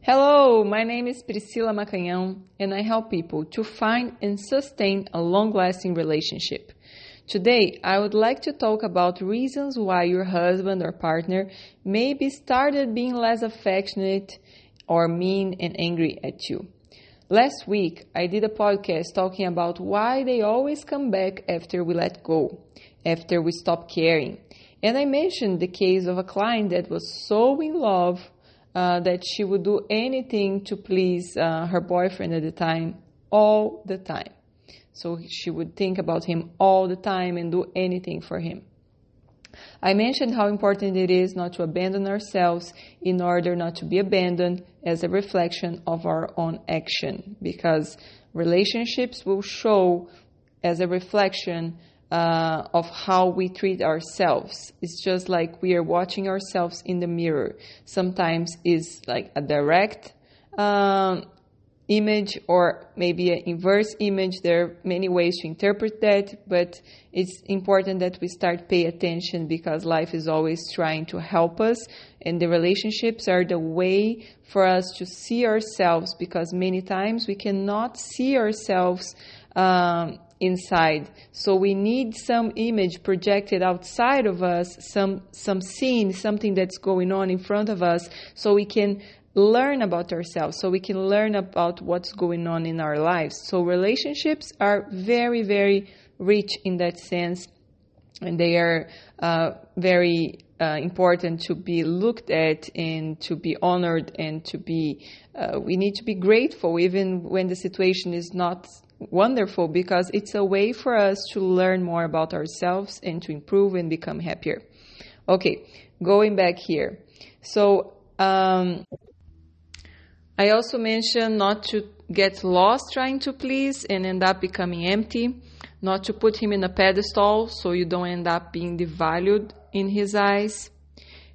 Hello, my name is Priscila Macanhão and I help people to find and sustain a long lasting relationship. Today, I would like to talk about reasons why your husband or partner maybe started being less affectionate or mean and angry at you. Last week, I did a podcast talking about why they always come back after we let go, after we stop caring. And I mentioned the case of a client that was so in love uh, that she would do anything to please uh, her boyfriend at the time, all the time. So she would think about him all the time and do anything for him. I mentioned how important it is not to abandon ourselves in order not to be abandoned as a reflection of our own action, because relationships will show as a reflection uh, of how we treat ourselves. It's just like we are watching ourselves in the mirror. Sometimes it's like a direct um, image or maybe an inverse image. There are many ways to interpret that, but it's important that we start pay attention because life is always trying to help us and the relationships are the way for us to see ourselves because many times we cannot see ourselves um, inside. So we need some image projected outside of us, some some scene, something that's going on in front of us, so we can learn about ourselves, so we can learn about what's going on in our lives. So relationships are very, very rich in that sense, and they are uh, very uh, important to be looked at and to be honored and to be. Uh, we need to be grateful even when the situation is not wonderful because it's a way for us to learn more about ourselves and to improve and become happier. Okay, going back here. So, um, I also mentioned not to get lost trying to please and end up becoming empty, not to put him in a pedestal so you don't end up being devalued in his eyes.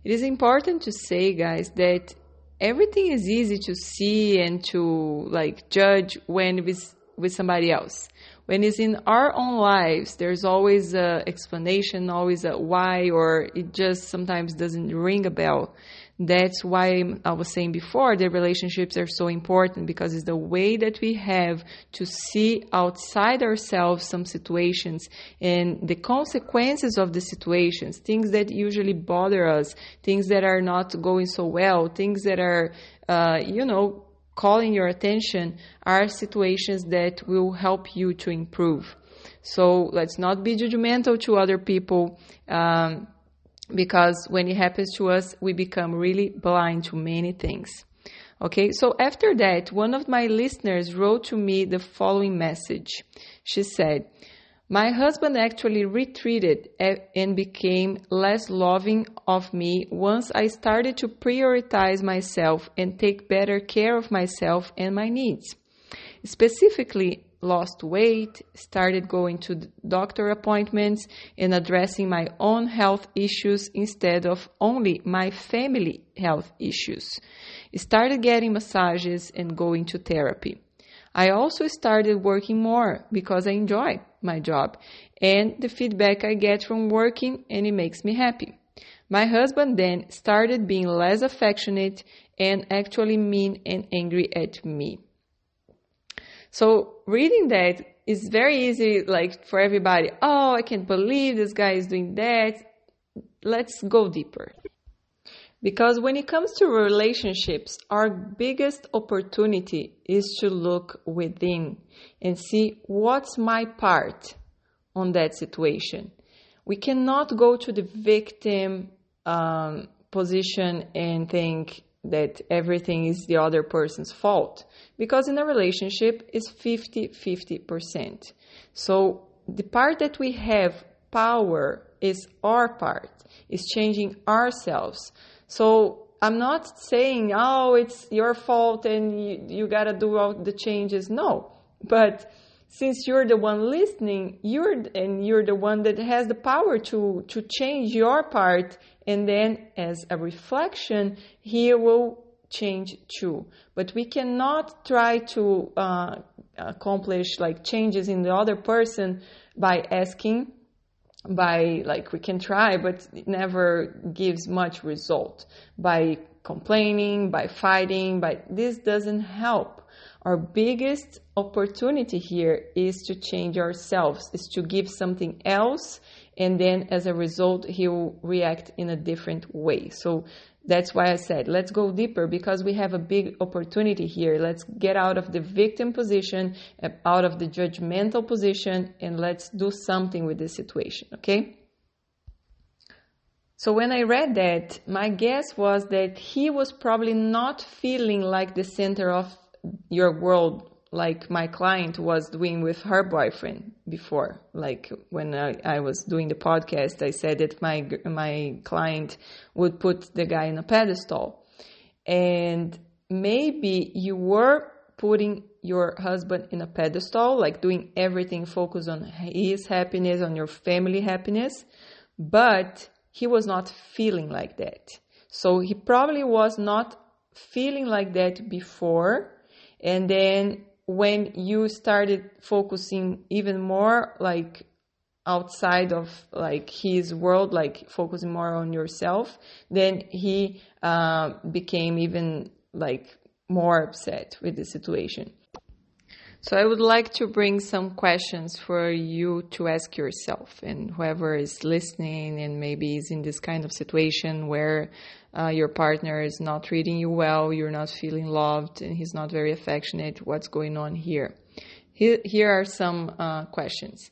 It is important to say, guys, that everything is easy to see and to like judge when it's with somebody else. When it's in our own lives, there's always a explanation, always a why, or it just sometimes doesn't ring a bell. That's why I was saying before that relationships are so important because it's the way that we have to see outside ourselves some situations and the consequences of the situations, things that usually bother us, things that are not going so well, things that are, uh, you know, calling your attention are situations that will help you to improve. So let's not be judgmental to other people. Um, because when it happens to us, we become really blind to many things. Okay, so after that, one of my listeners wrote to me the following message. She said, my husband actually retreated and became less loving of me once I started to prioritize myself and take better care of myself and my needs. Specifically, lost weight, started going to doctor appointments, and addressing my own health issues instead of only my family health issues. Started getting massages and going to therapy. I also started working more because I enjoy my job and the feedback I get from working and it makes me happy. My husband then started being less affectionate and actually mean and angry at me. So reading that is very easy like for everybody. Oh, I can't believe this guy is doing that. Let's go deeper. Because when it comes to relationships, our biggest opportunity is to look within and see what's my part on that situation. We cannot go to the victim um, position and think that everything is the other person's fault because in a relationship is 50 50%. So the part that we have power is our part, is changing ourselves. So I'm not saying, oh, it's your fault and you, you got to do all the changes. No. But since you're the one listening, you're and you're the one that has the power to to change your part and then as a reflection, he will change too. But we cannot try to uh, accomplish like changes in the other person by asking by like we can try but never gives much result by complaining, by fighting, but this doesn't help. Our biggest opportunity here is to change ourselves, is to give something else, and then as a result, he will react in a different way. So that's why I said, let's go deeper because we have a big opportunity here. Let's get out of the victim position, uh, out of the judgmental position, and let's do something with this situation, okay? So when I read that, my guess was that he was probably not feeling like the center of your world like my client was doing with her boyfriend before. Like when I, I, was doing the podcast, I said that my my client would put the guy in a pedestal, and maybe you were putting your husband in a pedestal, like doing everything focused on his happiness, on your family happiness, but he was not feeling like that. So he probably was not feeling like that before. And then when you started focusing even more like outside of like his world, like focusing more on yourself, then he uh, became even like more upset with the situation. So I would like to bring some questions for you to ask yourself and whoever is listening and maybe is in this kind of situation where uh, your partner is not treating you well, you're not feeling loved, and he's not very affectionate. What's going on here? Here, are some uh, questions.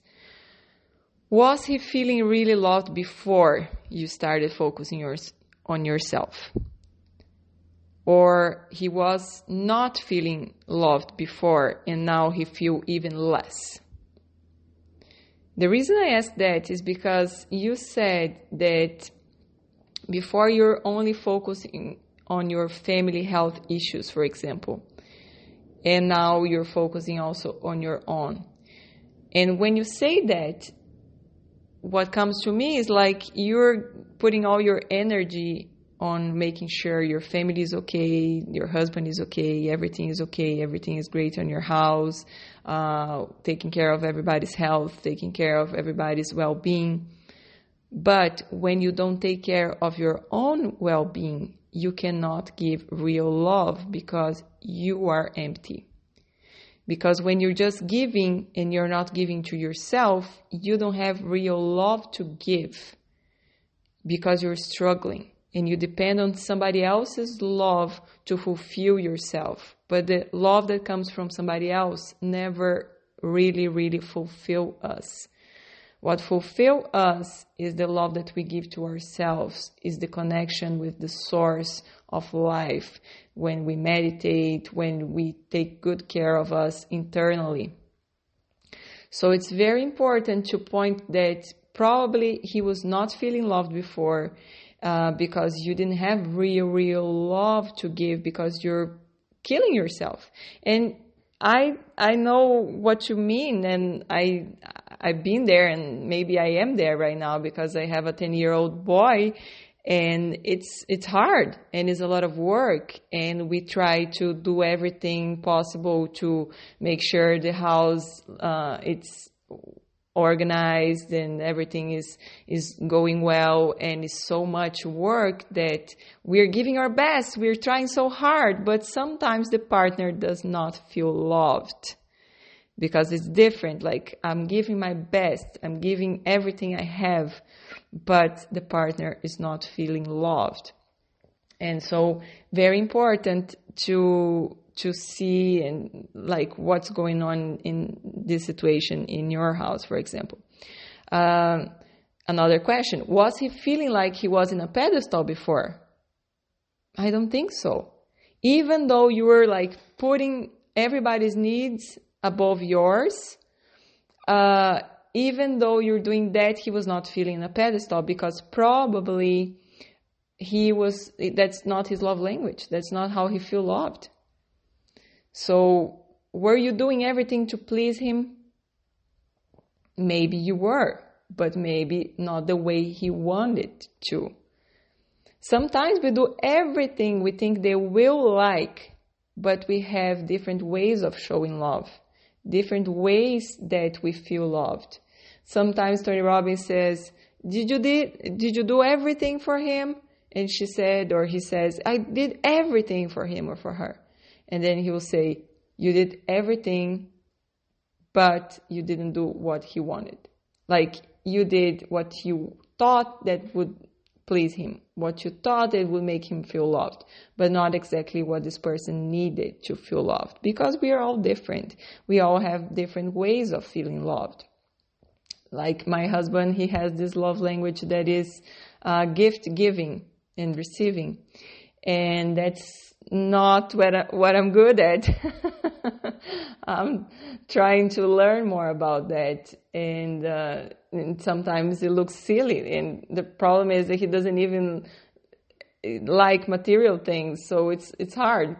Was he feeling really loved before you started focusing yours, on yourself? Or he was not feeling loved before and now he feel even less? The reason I ask that is because you said that before you're only focusing on your family health issues, for example, and now you're focusing also on your own. And when you say that, what comes to me is like you're putting all your energy on making sure your family is okay, your husband is okay, everything is okay, everything is great on your house, uh, taking care of everybody's health, taking care of everybody's well being. But when you don't take care of your own well being, you cannot give real love because you are empty. Because when you're just giving and you're not giving to yourself, you don't have real love to give because you're struggling and you depend on somebody else's love to fulfill yourself. But the love that comes from somebody else never really, really fulfill us. What fulfill us is the love that we give to ourselves, is the connection with the source of life when we meditate, when we take good care of us internally. So it's very important to point that probably he was not feeling loved before uh, because you didn't have real, real love to give because you're killing yourself. And I I know what you mean, and I I've been there, and maybe I am there right now because I have a ten year old boy, and it's it's hard and it's a lot of work, and we try to do everything possible to make sure the house uh, it's organized and everything is is going well. And it's so much work that we're giving our best. We're trying so hard but sometimes the partner does not feel loved because it's different like i'm giving my best i'm giving everything i have but the partner is not feeling loved and so very important to to see and like what's going on in this situation in your house, for example. Um, another question Was he feeling like he was in a pedestal before? I don't think so. Even though you were like putting everybody's needs above yours, uh, even though you're doing that, he was not feeling a pedestal because probably he was, that's not his love language. That's not how he feel loved. So, were you doing everything to please him? Maybe you were, but maybe not the way he wanted to. Sometimes we do everything we think they will like, but we have different ways of showing love, different ways that we feel loved. Sometimes Tony Robbins says, did you did, did you do everything for him? and she said or he says, I did everything for him or for her. And then he will say, You did everything, but you didn't do what he wanted. Like you did what you thought that would please him, what you thought it would make him feel loved, but not exactly what this person needed to feel loved. Because we are all different. We all have different ways of feeling loved. Like my husband, he has this love language that is uh, gift giving and receiving. And that's not what, I, what I'm good at. I'm trying to learn more about that. And, uh, and sometimes it looks silly. And the problem is that he doesn't even like material things. So it's, it's hard.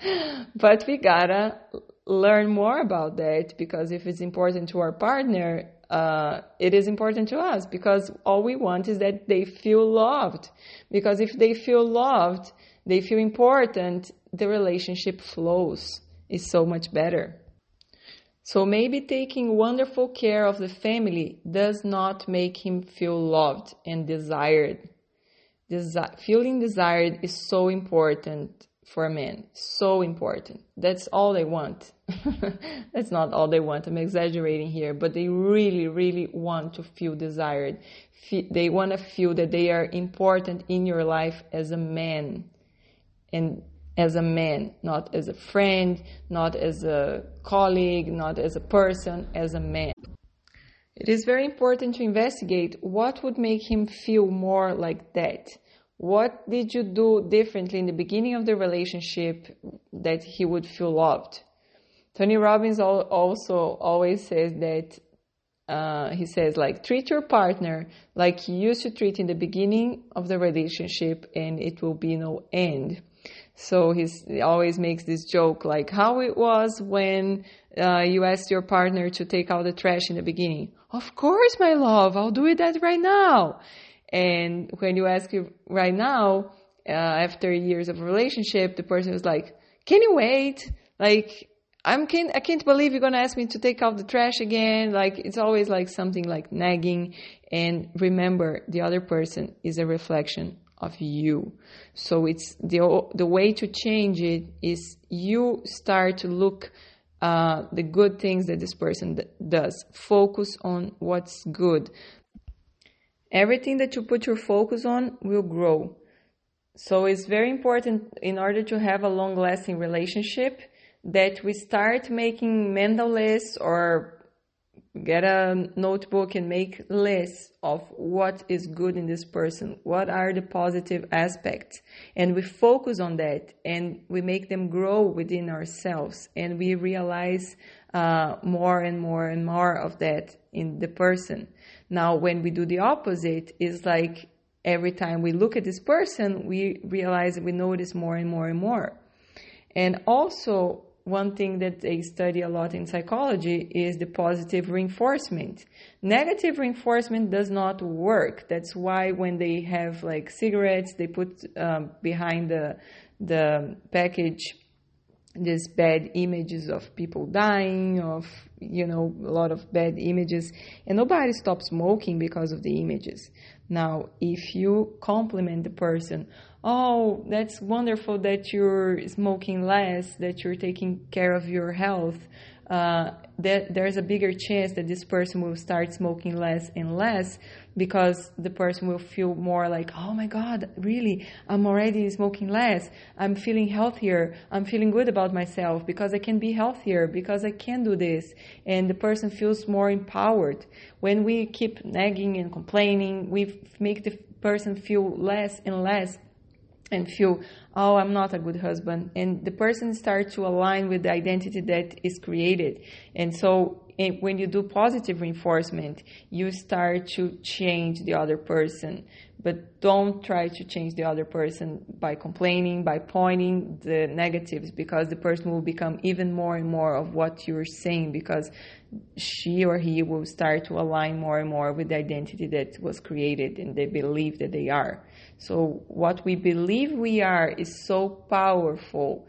but we gotta learn more about that because if it's important to our partner, uh, it is important to us because all we want is that they feel loved. Because if they feel loved, they feel important, the relationship flows is so much better. So maybe taking wonderful care of the family does not make him feel loved and desired. Desi- feeling desired is so important for men. So important. That's all they want. That's not all they want. I'm exaggerating here, but they really, really want to feel desired. They want to feel that they are important in your life as a man. And as a man, not as a friend, not as a colleague, not as a person, as a man. It is very important to investigate what would make him feel more like that what did you do differently in the beginning of the relationship that he would feel loved? Tony Robbins also always says that uh, he says like treat your partner like you used to treat in the beginning of the relationship and it will be no end so he always makes this joke like how it was when uh, you asked your partner to take out the trash in the beginning of course my love i'll do it that right now and when you ask you right now, uh, after years of relationship, the person is like, "Can you wait? Like, I'm can I can't believe you're gonna ask me to take out the trash again." Like, it's always like something like nagging. And remember, the other person is a reflection of you. So it's the the way to change it is you start to look. Uh, the good things that this person does. Focus on what's good. Everything that you put your focus on will grow. So it's very important in order to have a long lasting relationship that we start making mental lists or get a notebook and make lists of what is good in this person. What are the positive aspects? And we focus on that and we make them grow within ourselves and we realize uh, more and more and more of that in the person. Now, when we do the opposite, it's like every time we look at this person, we realize we notice more and more and more. And also, one thing that they study a lot in psychology is the positive reinforcement. Negative reinforcement does not work. That's why when they have like cigarettes, they put um, behind the the package these bad images of people dying, of you know a lot of bad images, and nobody stops smoking because of the images. Now, if you compliment the person, oh, that's wonderful that you're smoking less, that you're taking care of your health, uh, that there's a bigger chance that this person will start smoking less and less because the person will feel more like, oh my God, really, I'm already smoking less. I'm feeling healthier. I'm feeling good about myself because I can be healthier, because I can do this. And the person feels more empowered. When we keep nagging and complaining, we make the person feel less and less and feel, oh, I'm not a good husband. And the person starts to align with the identity that is created. And so eh, when you do positive reinforcement, you start to change the other person. But don't try to change the other person by complaining, by pointing the negatives, because the person will become even more and more of what you're saying, because she or he will start to align more and more with the identity that was created and they believe that they are. So, what we believe we are is so powerful.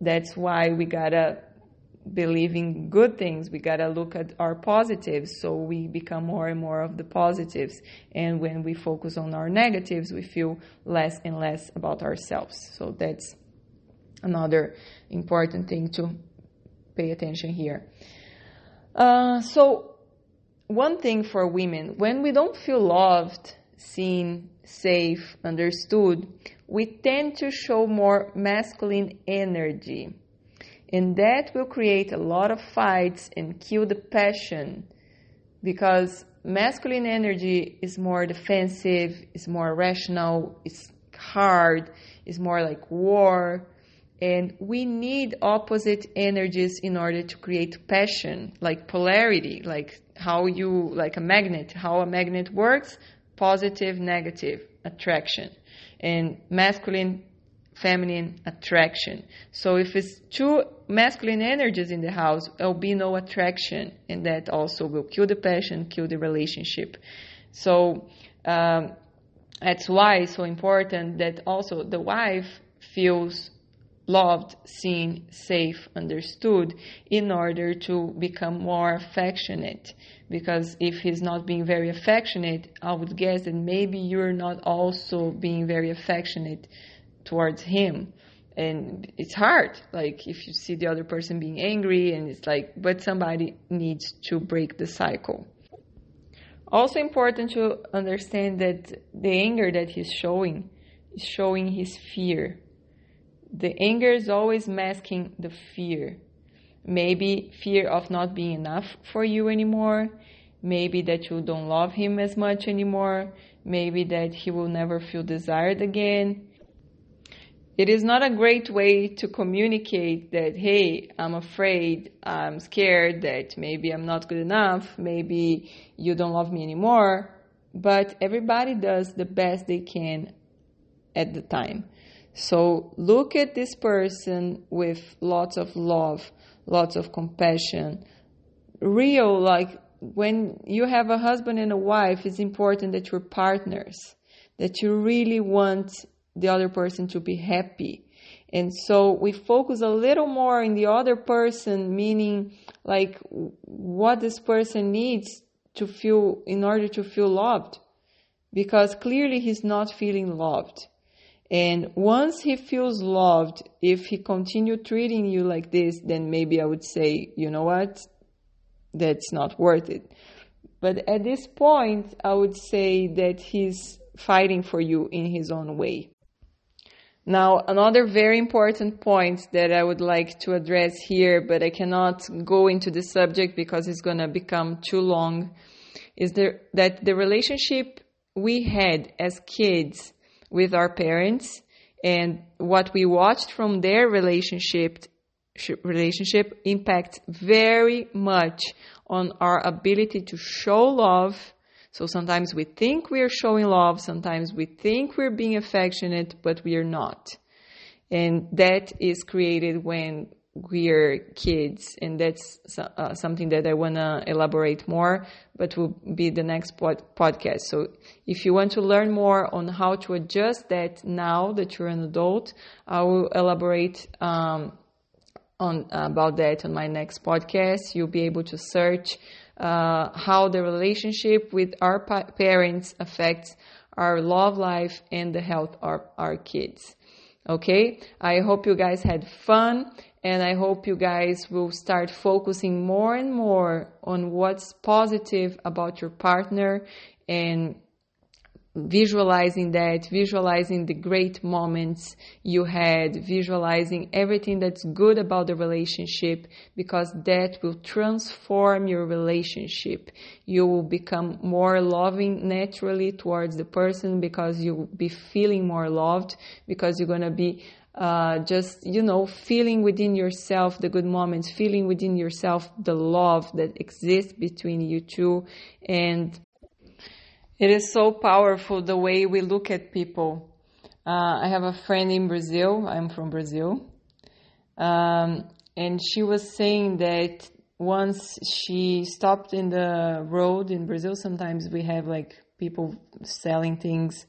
That's why we gotta believe in good things. We got to look at our positives so we become more and more of the positives. And when we focus on our negatives, we feel less and less about ourselves. So that's another important thing to pay attention here. Uh, so, one thing for women, when we don't feel loved, seen, safe, understood, we tend to show more masculine energy and that will create a lot of fights and kill the passion because masculine energy is more defensive, is more rational, it's hard, is more like war. And we need opposite energies in order to create passion, like polarity, like how you, like a magnet, how a magnet works, positive, negative, attraction. And masculine feminine attraction. So if it's two masculine energies in the house, there'll be no attraction, and that also will kill the passion, kill the relationship. So um, that's why it's so important that also the wife feels loved, seen, safe, understood in order to become more affectionate. Because if he's not being very affectionate, I would guess that maybe you're not also being very affectionate towards him. And it's hard like if you see the other person being angry and it's like but somebody needs to break the cycle. Also important to understand that the anger that he's showing is showing his fear the anger is always masking the fear maybe fear of not being enough for you anymore maybe that you don't love him as much anymore maybe that he will never feel desired again it is not a great way to communicate that, hey, I'm afraid, I'm scared that maybe I'm not good enough, maybe you don't love me anymore. But everybody does the best they can at the time. So look at this person with lots of love, lots of compassion. Real, like when you have a husband and a wife, it's important that you're partners, that you really want the other person to be happy. And so we focus a little more in the other person, meaning like what this person needs to feel in order to feel loved. Because clearly he's not feeling loved. And once he feels loved, if he continue treating you like this, then maybe I would say, you know what? That's not worth it. But at this point, I would say that he's fighting for you in his own way. Now, another very important point that I would like to address here, but I cannot go into the subject because it's going to become too long, is there, that the relationship we had as kids with our parents and what we watched from their relationship relationship impacts very much on our ability to show love so sometimes we think we are showing love, sometimes we think we're being affectionate, but we are not. And that is created when we're kids, and that's uh, something that I want to elaborate more, but will be the next pod- podcast. So if you want to learn more on how to adjust that now that you're an adult, I will elaborate um, on about that on my next podcast. You'll be able to search uh, how the relationship with our pa- parents affects our love life and the health of our kids. Okay, I hope you guys had fun and I hope you guys will start focusing more and more on what's positive about your partner and visualizing that, visualizing the great moments you had, visualizing everything that's good about the relationship, because that will transform your relationship. You will become more loving naturally towards the person because you'll be feeling more loved, because you're gonna be uh, just you know feeling within yourself the good moments feeling within yourself the love that exists between you two and it is so powerful the way we look at people. Uh, I have a friend in Brazil. I'm from Brazil. Um, and she was saying that once she stopped in the road in Brazil, sometimes we have like people selling things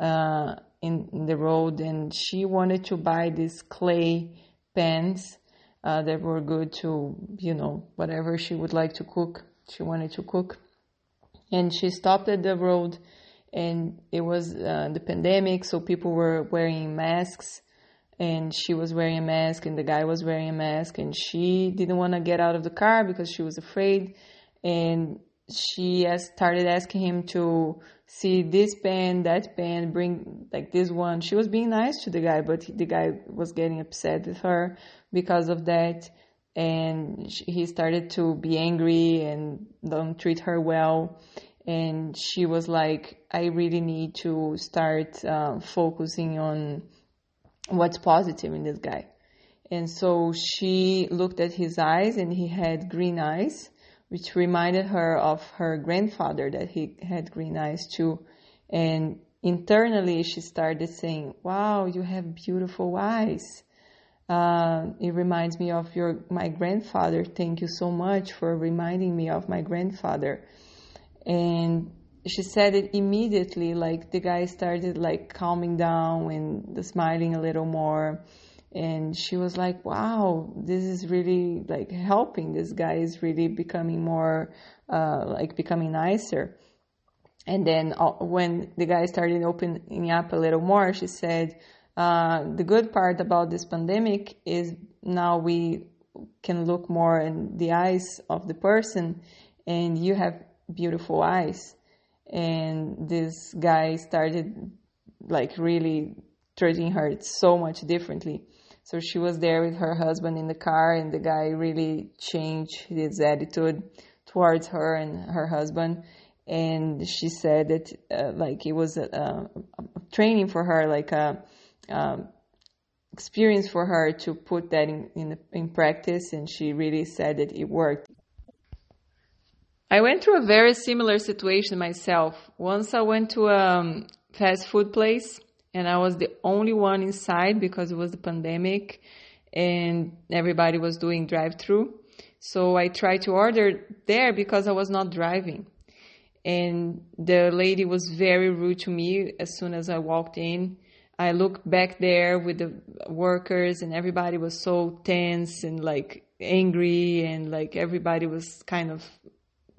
uh, in, the road, and she wanted to buy these clay pans uh, that were good to, you know, whatever she would like to cook. She wanted to cook. And she stopped at the road and it was uh, the pandemic, so people were wearing masks and she was wearing a mask and the guy was wearing a mask and she didn't want to get out of the car because she was afraid and she started asking him to see this pen, that pen, bring like this one. She was being nice to the guy, but the guy was getting upset with her because of that. And he started to be angry and don't treat her well. And she was like, I really need to start uh, focusing on what's positive in this guy. And so she looked at his eyes and he had green eyes which reminded her of her grandfather that he had green eyes too. And internally, she started saying, Wow, you have beautiful eyes. Uh, it reminds me of your my grandfather. Thank you so much for reminding me of my grandfather. And she said it immediately, like the guy started like calming down and smiling a little more and she was like wow this is really like helping. This guy is really becoming more uh, like becoming nicer. And then uh, when the guy started opening up a little more she said uh, the good part about this pandemic is now we can look more in the eyes of the person and you have beautiful eyes. And this guy started like really treating her so much differently so she was there with her husband in the car, and the guy really changed his attitude towards her and her husband. And she said that uh, like it was a, a, a, training for her, like a, um, experience for her to put that in, in in practice. And she really said that it worked. I went through a very similar situation myself. Once I went to a fast food place and I was the only one inside because it was the pandemic and everybody was doing drive through. So I tried to order there because I was not driving. And the lady was very rude to me as soon as I walked in. I looked back there with the workers and everybody was so tense and like angry and like everybody was kind of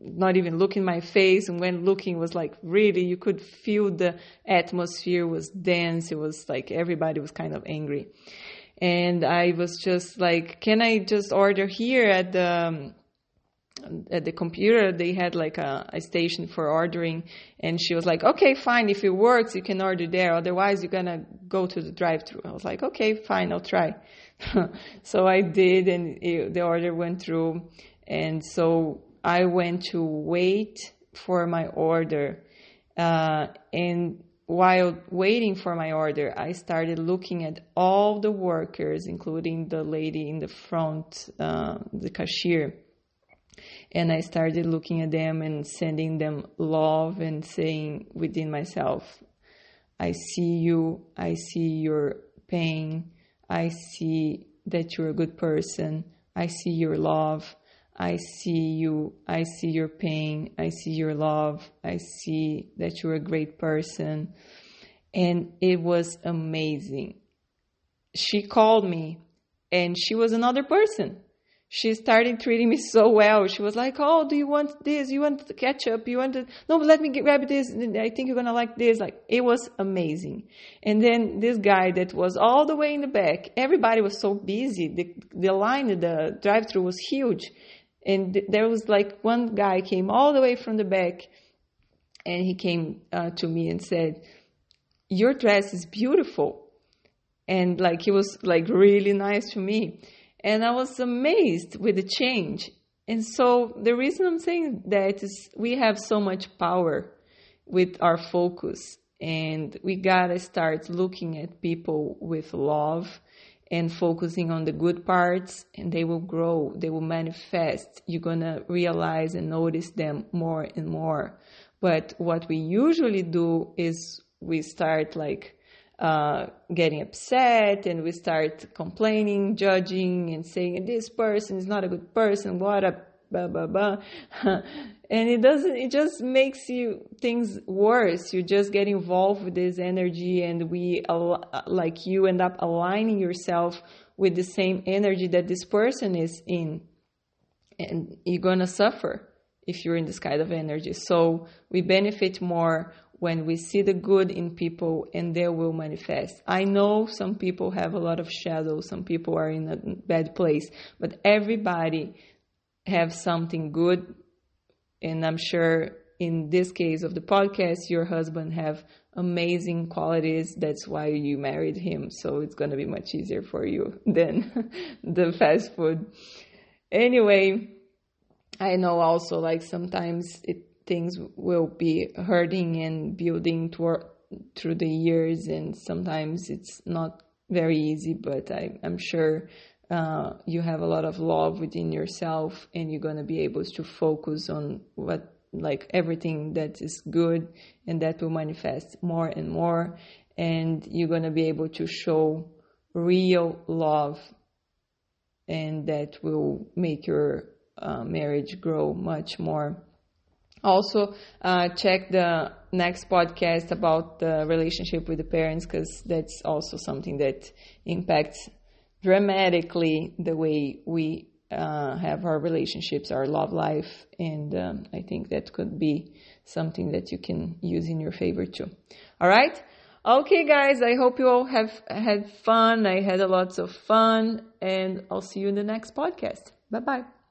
not even looking my face. And when looking was like really you could feel the atmosphere was dense. It was like everybody was kind of angry. And i was just like can i just order here at the um, at the computer? They had like a, a, station for ordering. And she was like okay fine. If it works you can order there. Otherwise you're gonna go to the drive through i was like okay fine. I'll try. So i did and it, the order went through. And so I went to wait for my order. Uh, and while waiting for my order, I started looking at all the workers, including the lady in the front, uh, the cashier. And I started looking at them and sending them love and saying within myself, I see you, I see your pain, I see that you're a good person, I see your love, I see you, I see your pain, I see your love, I see that you're a great person. And it was amazing. She called me and she was another person. She started treating me so well. She was like, "Oh, do you want this? You want the ketchup? You want the no? Let me get, grab this. I think you're gonna like this." Like it was amazing. And then this guy that was all the way in the back. Everybody was so busy. The the line, the drive-through was huge, and there was like one guy came all the way from the back and he came uh, to me and said your dress is beautiful. And like he was like really nice to me. And i was amazed with the change. And so the reason i'm saying that is we have so much power with our focus and we gotta start looking at people with love and focusing on the good parts and they will grow they will manifest. You're going to realize and notice them more and more. But what we usually do is we start like uh, getting upset and we start complaining judging and saying this person is not a good person what a blah blah blah. And it doesn't it just makes you things worse. You just get involved with this energy and we like you end up aligning yourself with the same energy that this person is in. And you're going to suffer if you're in this kind of energy. So we benefit more when we see the good in people and they will manifest. I know some people have a lot of shadows, some people are in a bad place, but everybody have something good and I'm sure in this case of the podcast your husband have amazing qualities. That's why you married him. So it's going to be much easier for you than the fast food. Anyway i know also like sometimes it things will be hurting and building toward, through the years, and sometimes it's not very easy, but I, am sure uh, you have a lot of love within yourself, and you're gonna be able to focus on what like everything that is good, and that will manifest more and more, and you're gonna be able to show real love, and that will make your uh, marriage grow much more. Also, uh, check the next podcast about the relationship with the parents because that's also something that impacts dramatically the way we uh, have our relationships, our love life, and um, I think that could be something that you can use in your favor too. All right. Okay, guys, I hope you all have had fun. I had a lots of fun, and I'll see you in the next podcast. Bye bye.